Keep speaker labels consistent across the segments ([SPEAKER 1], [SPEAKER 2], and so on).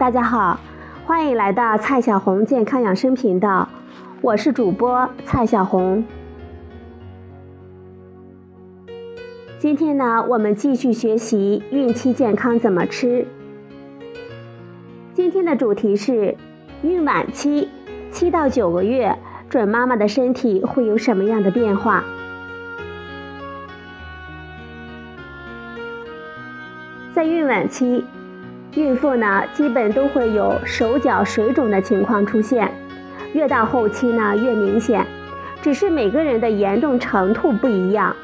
[SPEAKER 1] 大家好，欢迎来到蔡小红健康养生频道，我是主播蔡小红。今天呢，我们继续学习孕期健康怎么吃。今天的主题是孕晚期，七到九个月，准妈妈的身体会有什么样的变化？在孕晚期，孕妇呢基本都会有手脚水肿的情况出现，越到后期呢越明显，只是每个人的严重程度不一样。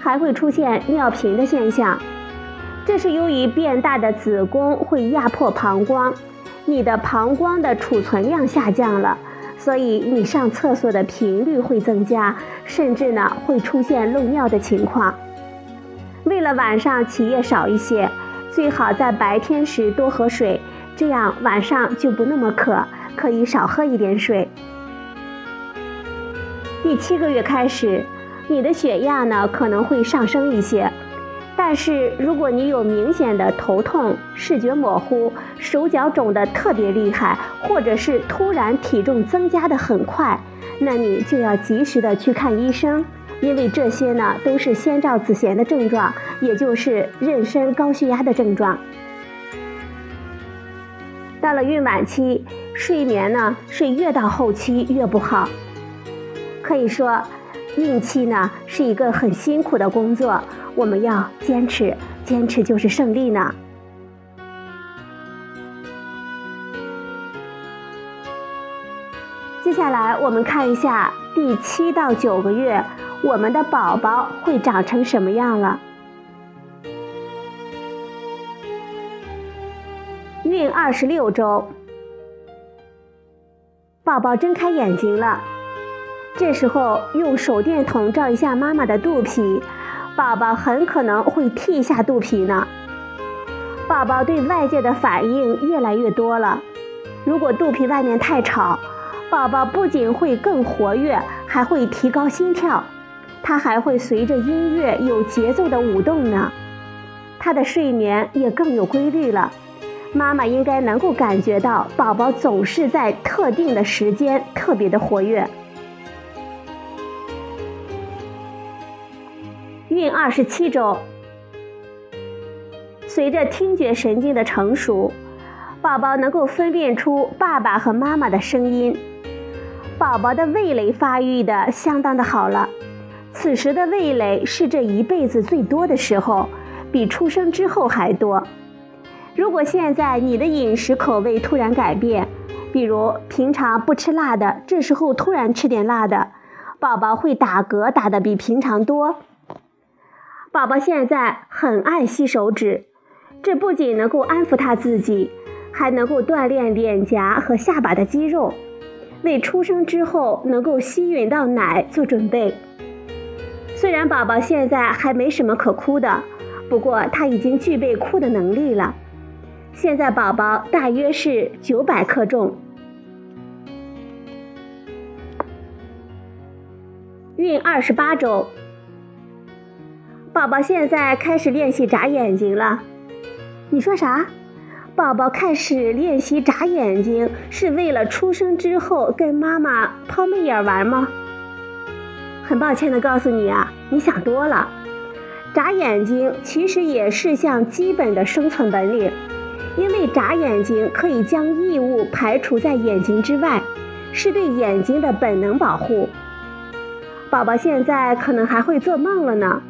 [SPEAKER 1] 还会出现尿频的现象，这是由于变大的子宫会压迫膀胱，你的膀胱的储存量下降了，所以你上厕所的频率会增加，甚至呢会出现漏尿的情况。为了晚上起夜少一些，最好在白天时多喝水，这样晚上就不那么渴，可以少喝一点水。第七个月开始。你的血压呢可能会上升一些，但是如果你有明显的头痛、视觉模糊、手脚肿得特别厉害，或者是突然体重增加的很快，那你就要及时的去看医生，因为这些呢都是先兆子痫的症状，也就是妊娠高血压的症状。到了孕晚期，睡眠呢是越到后期越不好，可以说。孕期呢是一个很辛苦的工作，我们要坚持，坚持就是胜利呢。接下来我们看一下第七到九个月，我们的宝宝会长成什么样了？孕二十六周，宝宝睁开眼睛了。这时候用手电筒照一下妈妈的肚皮，宝宝很可能会剃一下肚皮呢。宝宝对外界的反应越来越多了，如果肚皮外面太吵，宝宝不仅会更活跃，还会提高心跳，他还会随着音乐有节奏的舞动呢。他的睡眠也更有规律了，妈妈应该能够感觉到宝宝总是在特定的时间特别的活跃。孕二十七周，随着听觉神经的成熟，宝宝能够分辨出爸爸和妈妈的声音。宝宝的味蕾发育的相当的好了，此时的味蕾是这一辈子最多的时候，比出生之后还多。如果现在你的饮食口味突然改变，比如平常不吃辣的，这时候突然吃点辣的，宝宝会打嗝打得比平常多。宝宝现在很爱吸手指，这不仅能够安抚他自己，还能够锻炼脸颊和下巴的肌肉，为出生之后能够吸吮到奶做准备。虽然宝宝现在还没什么可哭的，不过他已经具备哭的能力了。现在宝宝大约是九百克重，孕二十八周。宝宝现在开始练习眨眼睛了，你说啥？宝宝开始练习眨眼睛是为了出生之后跟妈妈抛媚眼玩吗？很抱歉的告诉你啊，你想多了。眨眼睛其实也是项基本的生存本领，因为眨眼睛可以将异物排除在眼睛之外，是对眼睛的本能保护。宝宝现在可能还会做梦了呢。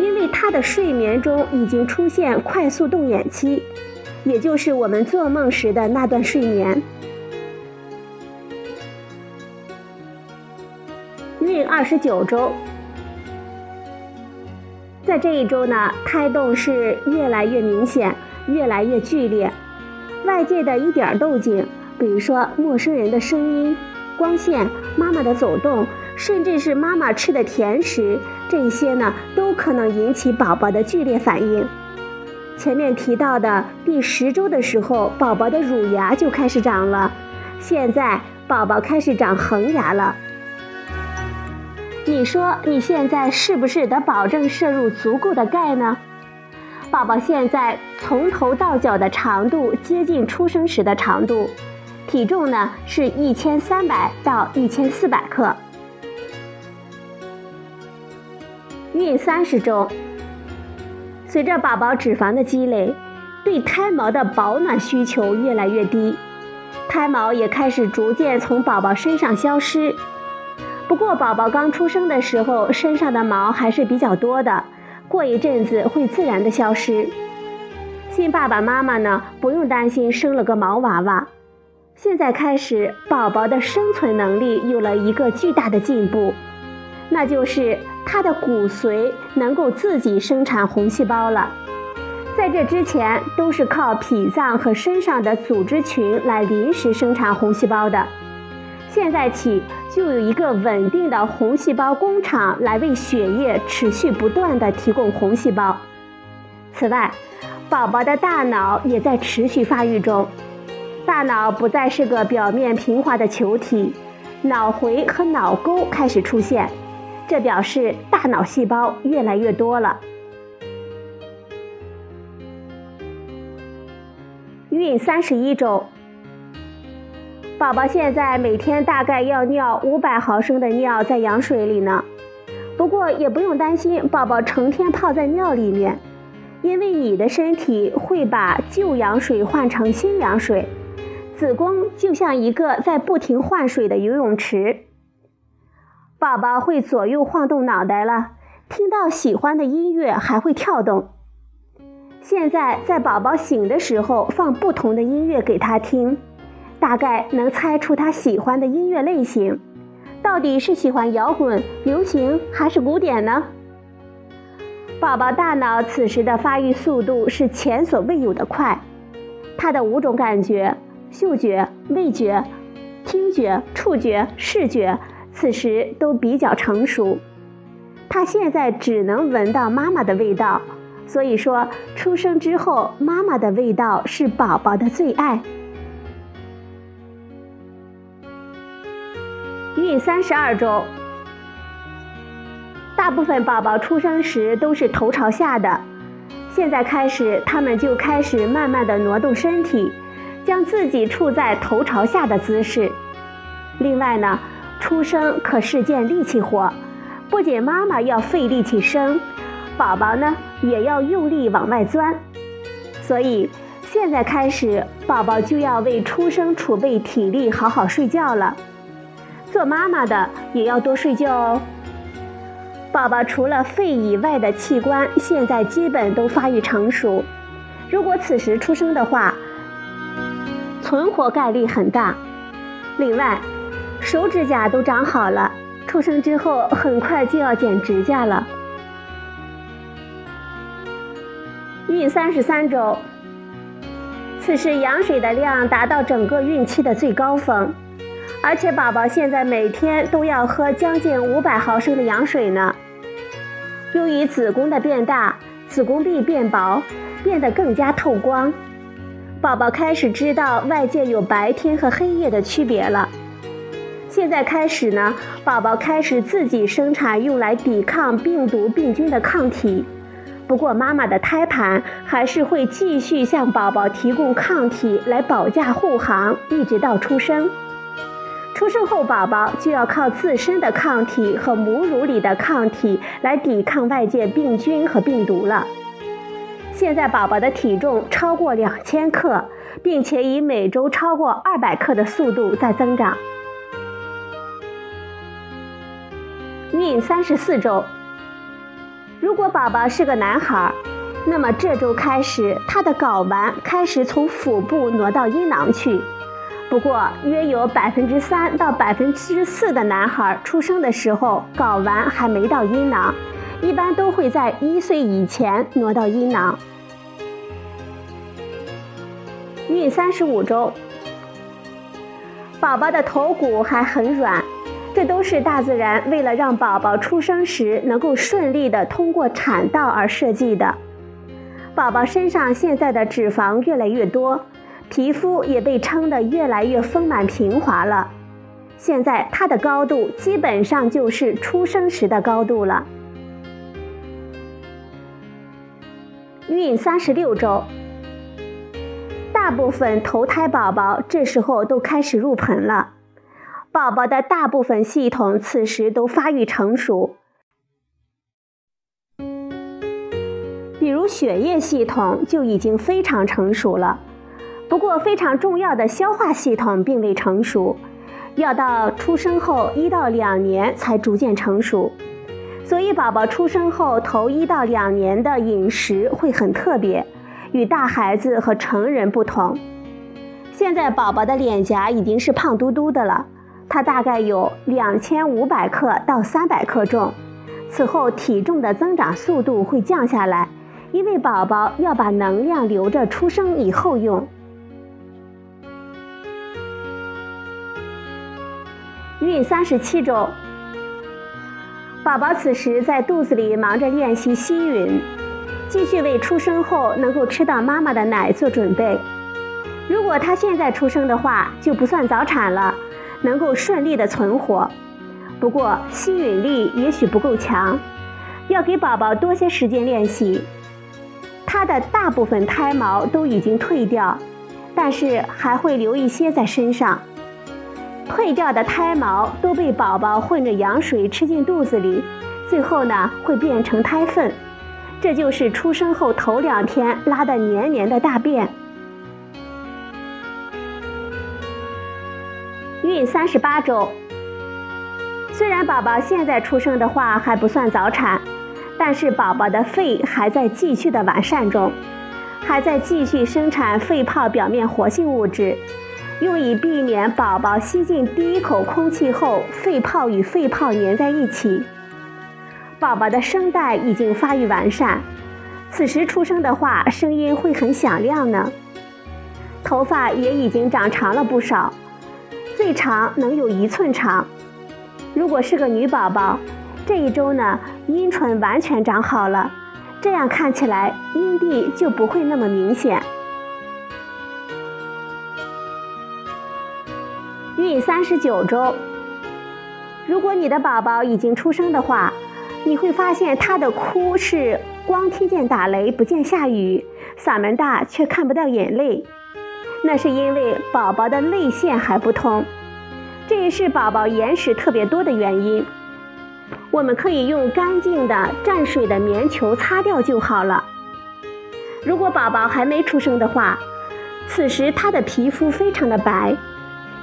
[SPEAKER 1] 因为他的睡眠中已经出现快速动眼期，也就是我们做梦时的那段睡眠。孕二十九周，在这一周呢，胎动是越来越明显，越来越剧烈。外界的一点动静，比如说陌生人的声音、光线、妈妈的走动。甚至是妈妈吃的甜食，这些呢都可能引起宝宝的剧烈反应。前面提到的第十周的时候，宝宝的乳牙就开始长了，现在宝宝开始长恒牙了。你说你现在是不是得保证摄入足够的钙呢？宝宝现在从头到脚的长度接近出生时的长度，体重呢是一千三百到一千四百克。孕三十周，随着宝宝脂肪的积累，对胎毛的保暖需求越来越低，胎毛也开始逐渐从宝宝身上消失。不过，宝宝刚出生的时候，身上的毛还是比较多的，过一阵子会自然的消失。新爸爸妈妈呢，不用担心生了个毛娃娃。现在开始，宝宝的生存能力有了一个巨大的进步，那就是他的骨髓能够自己生产红细胞了。在这之前，都是靠脾脏和身上的组织群来临时生产红细胞的。现在起，就有一个稳定的红细胞工厂来为血液持续不断的提供红细胞。此外，宝宝的大脑也在持续发育中，大脑不再是个表面平滑的球体，脑回和脑沟开始出现，这表示大脑细胞越来越多了。孕三十一周。宝宝现在每天大概要尿五百毫升的尿在羊水里呢，不过也不用担心宝宝成天泡在尿里面，因为你的身体会把旧羊水换成新羊水，子宫就像一个在不停换水的游泳池。宝宝会左右晃动脑袋了，听到喜欢的音乐还会跳动。现在在宝宝醒的时候放不同的音乐给他听。大概能猜出他喜欢的音乐类型，到底是喜欢摇滚、流行还是古典呢？宝宝大脑此时的发育速度是前所未有的快，他的五种感觉——嗅觉、味觉、听觉、触觉、视觉——此时都比较成熟。他现在只能闻到妈妈的味道，所以说出生之后，妈妈的味道是宝宝的最爱。孕三十二周，大部分宝宝出生时都是头朝下的，现在开始，他们就开始慢慢的挪动身体，将自己处在头朝下的姿势。另外呢，出生可是件力气活，不仅妈妈要费力气生，宝宝呢也要用力往外钻，所以现在开始，宝宝就要为出生储备体力，好好睡觉了。做妈妈的也要多睡觉哦。宝宝除了肺以外的器官现在基本都发育成熟，如果此时出生的话，存活概率很大。另外，手指甲都长好了，出生之后很快就要剪指甲了。孕三十三周，此时羊水的量达到整个孕期的最高峰。而且宝宝现在每天都要喝将近五百毫升的羊水呢。由于子宫的变大，子宫壁变薄，变得更加透光，宝宝开始知道外界有白天和黑夜的区别了。现在开始呢，宝宝开始自己生产用来抵抗病毒病菌的抗体。不过妈妈的胎盘还是会继续向宝宝提供抗体来保驾护航，一直到出生。出生后，宝宝就要靠自身的抗体和母乳里的抗体来抵抗外界病菌和病毒了。现在宝宝的体重超过两千克，并且以每周超过二百克的速度在增长。孕三十四周，如果宝宝是个男孩，那么这周开始，他的睾丸开始从腹部挪到阴囊去。不过，约有百分之三到百分之四的男孩出生的时候，睾丸还没到阴囊，一般都会在一岁以前挪到阴囊。孕三十五周，宝宝的头骨还很软，这都是大自然为了让宝宝出生时能够顺利的通过产道而设计的。宝宝身上现在的脂肪越来越多。皮肤也被撑得越来越丰满平滑了，现在它的高度基本上就是出生时的高度了。孕三十六周，大部分头胎宝宝这时候都开始入盆了，宝宝的大部分系统此时都发育成熟，比如血液系统就已经非常成熟了，不过非常重要的消化系统并未成熟，要到出生后一到两年才逐渐成熟。所以，宝宝出生后头一到两年的饮食会很特别，与大孩子和成人不同。现在宝宝的脸颊已经是胖嘟嘟的了，它大概有两千五百克到三百克重。此后体重的增长速度会降下来，因为宝宝要把能量留着出生以后用。孕三十七周。宝宝此时在肚子里忙着练习吸吮，继续为出生后能够吃到妈妈的奶做准备。如果他现在出生的话，就不算早产了，能够顺利的存活。不过吸吮力也许不够强，要给宝宝多些时间练习。他的大部分胎毛都已经退掉，但是还会留一些在身上。退掉的胎毛都被宝宝混着羊水吃进肚子里，最后呢会变成胎粪，这就是出生后头两天拉的黏黏的大便。孕三十八周，虽然宝宝现在出生的话还不算早产，但是宝宝的肺还在继续的完善中，还在继续生产肺泡表面活性物质。用以避免宝宝吸进第一口空气后，肺泡与肺泡粘在一起。宝宝的声带已经发育完善，此时出生的话，声音会很响亮呢。头发也已经长长了不少，最长能有一寸长。如果是个女宝宝，这一周呢，阴唇完全长好了，这样看起来阴蒂就不会那么明显。第三十九周，如果你的宝宝已经出生的话，你会发现他的哭是光听见打雷不见下雨，嗓门大却看不到眼泪，那是因为宝宝的泪腺还不通，这也是宝宝眼屎特别多的原因。我们可以用干净的蘸水的棉球擦掉就好了。如果宝宝还没出生的话，此时他的皮肤非常的白。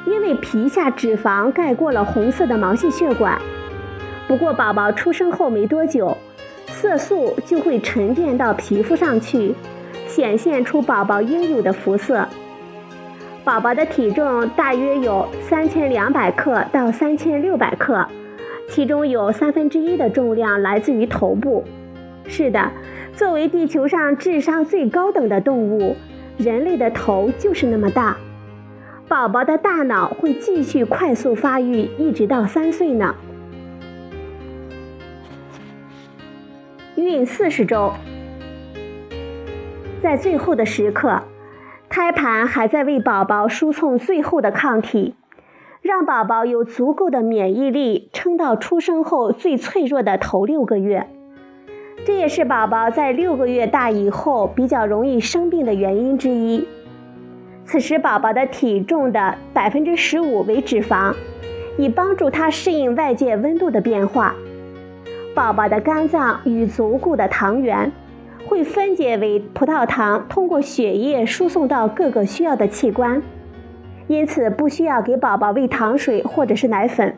[SPEAKER 1] 因为皮下脂肪盖过了红色的毛细血管，不过宝宝出生后没多久，色素就会沉淀到皮肤上去，显现出宝宝应有的肤色。宝宝的体重大约有三千两百克到三千六百克，其中有三分之一的重量来自于头部。是的，作为地球上智商最高等的动物，人类的头就是那么大。宝宝的大脑会继续快速发育，一直到三岁呢。孕四十周，在最后的时刻，胎盘还在为宝宝输送最后的抗体，让宝宝有足够的免疫力撑到出生后最脆弱的头六个月。这也是宝宝在六个月大以后比较容易生病的原因之一。此时，宝宝的体重的百分之十五为脂肪，以帮助他适应外界温度的变化。宝宝的肝脏与足够的糖原会分解为葡萄糖，通过血液输送到各个需要的器官，因此不需要给宝宝喂糖水或者是奶粉。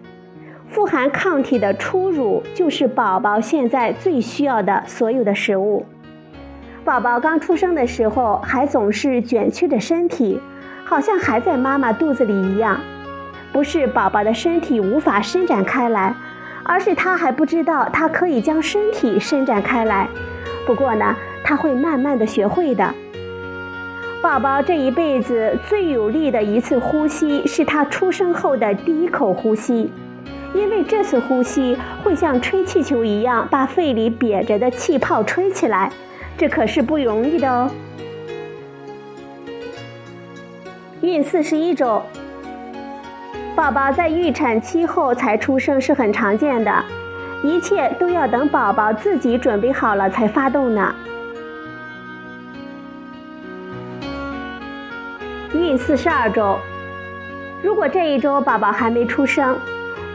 [SPEAKER 1] 富含抗体的初乳就是宝宝现在最需要的所有的食物。宝宝刚出生的时候，还总是卷曲着身体，好像还在妈妈肚子里一样。不是宝宝的身体无法伸展开来，而是他还不知道他可以将身体伸展开来。不过呢，他会慢慢的学会的。宝宝这一辈子最有力的一次呼吸，是他出生后的第一口呼吸，因为这次呼吸会像吹气球一样，把肺里瘪着的气泡吹起来。这可是不容易的哦。孕四十一周，宝宝在预产期后才出生是很常见的，一切都要等宝宝自己准备好了才发动呢。孕四十二周，如果这一周宝宝还没出生，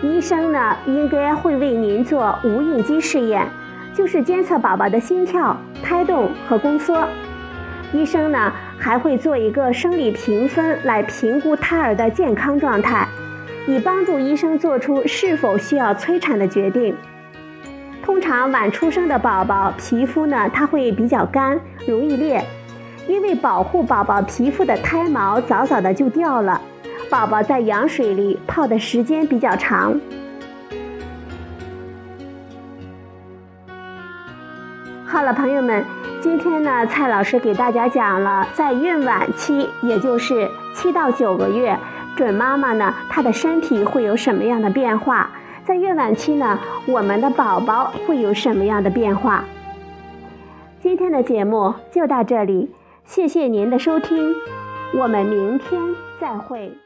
[SPEAKER 1] 医生呢应该会为您做无孕激试验，就是监测宝宝的心跳、胎动和宫缩。医生呢还会做一个生理评分来评估胎儿的健康状态，以帮助医生做出是否需要催产的决定。通常晚出生的宝宝皮肤呢，它会比较干，容易裂，因为保护宝宝皮肤的胎毛早早的就掉了。宝宝在羊水里泡的时间比较长。好了，朋友们，今天呢，蔡老师给大家讲了在孕晚期，也就是七到九个月，准妈妈呢，她的身体会有什么样的变化？在孕晚期呢，我们的宝宝会有什么样的变化？今天的节目就到这里，谢谢您的收听，我们明天再会。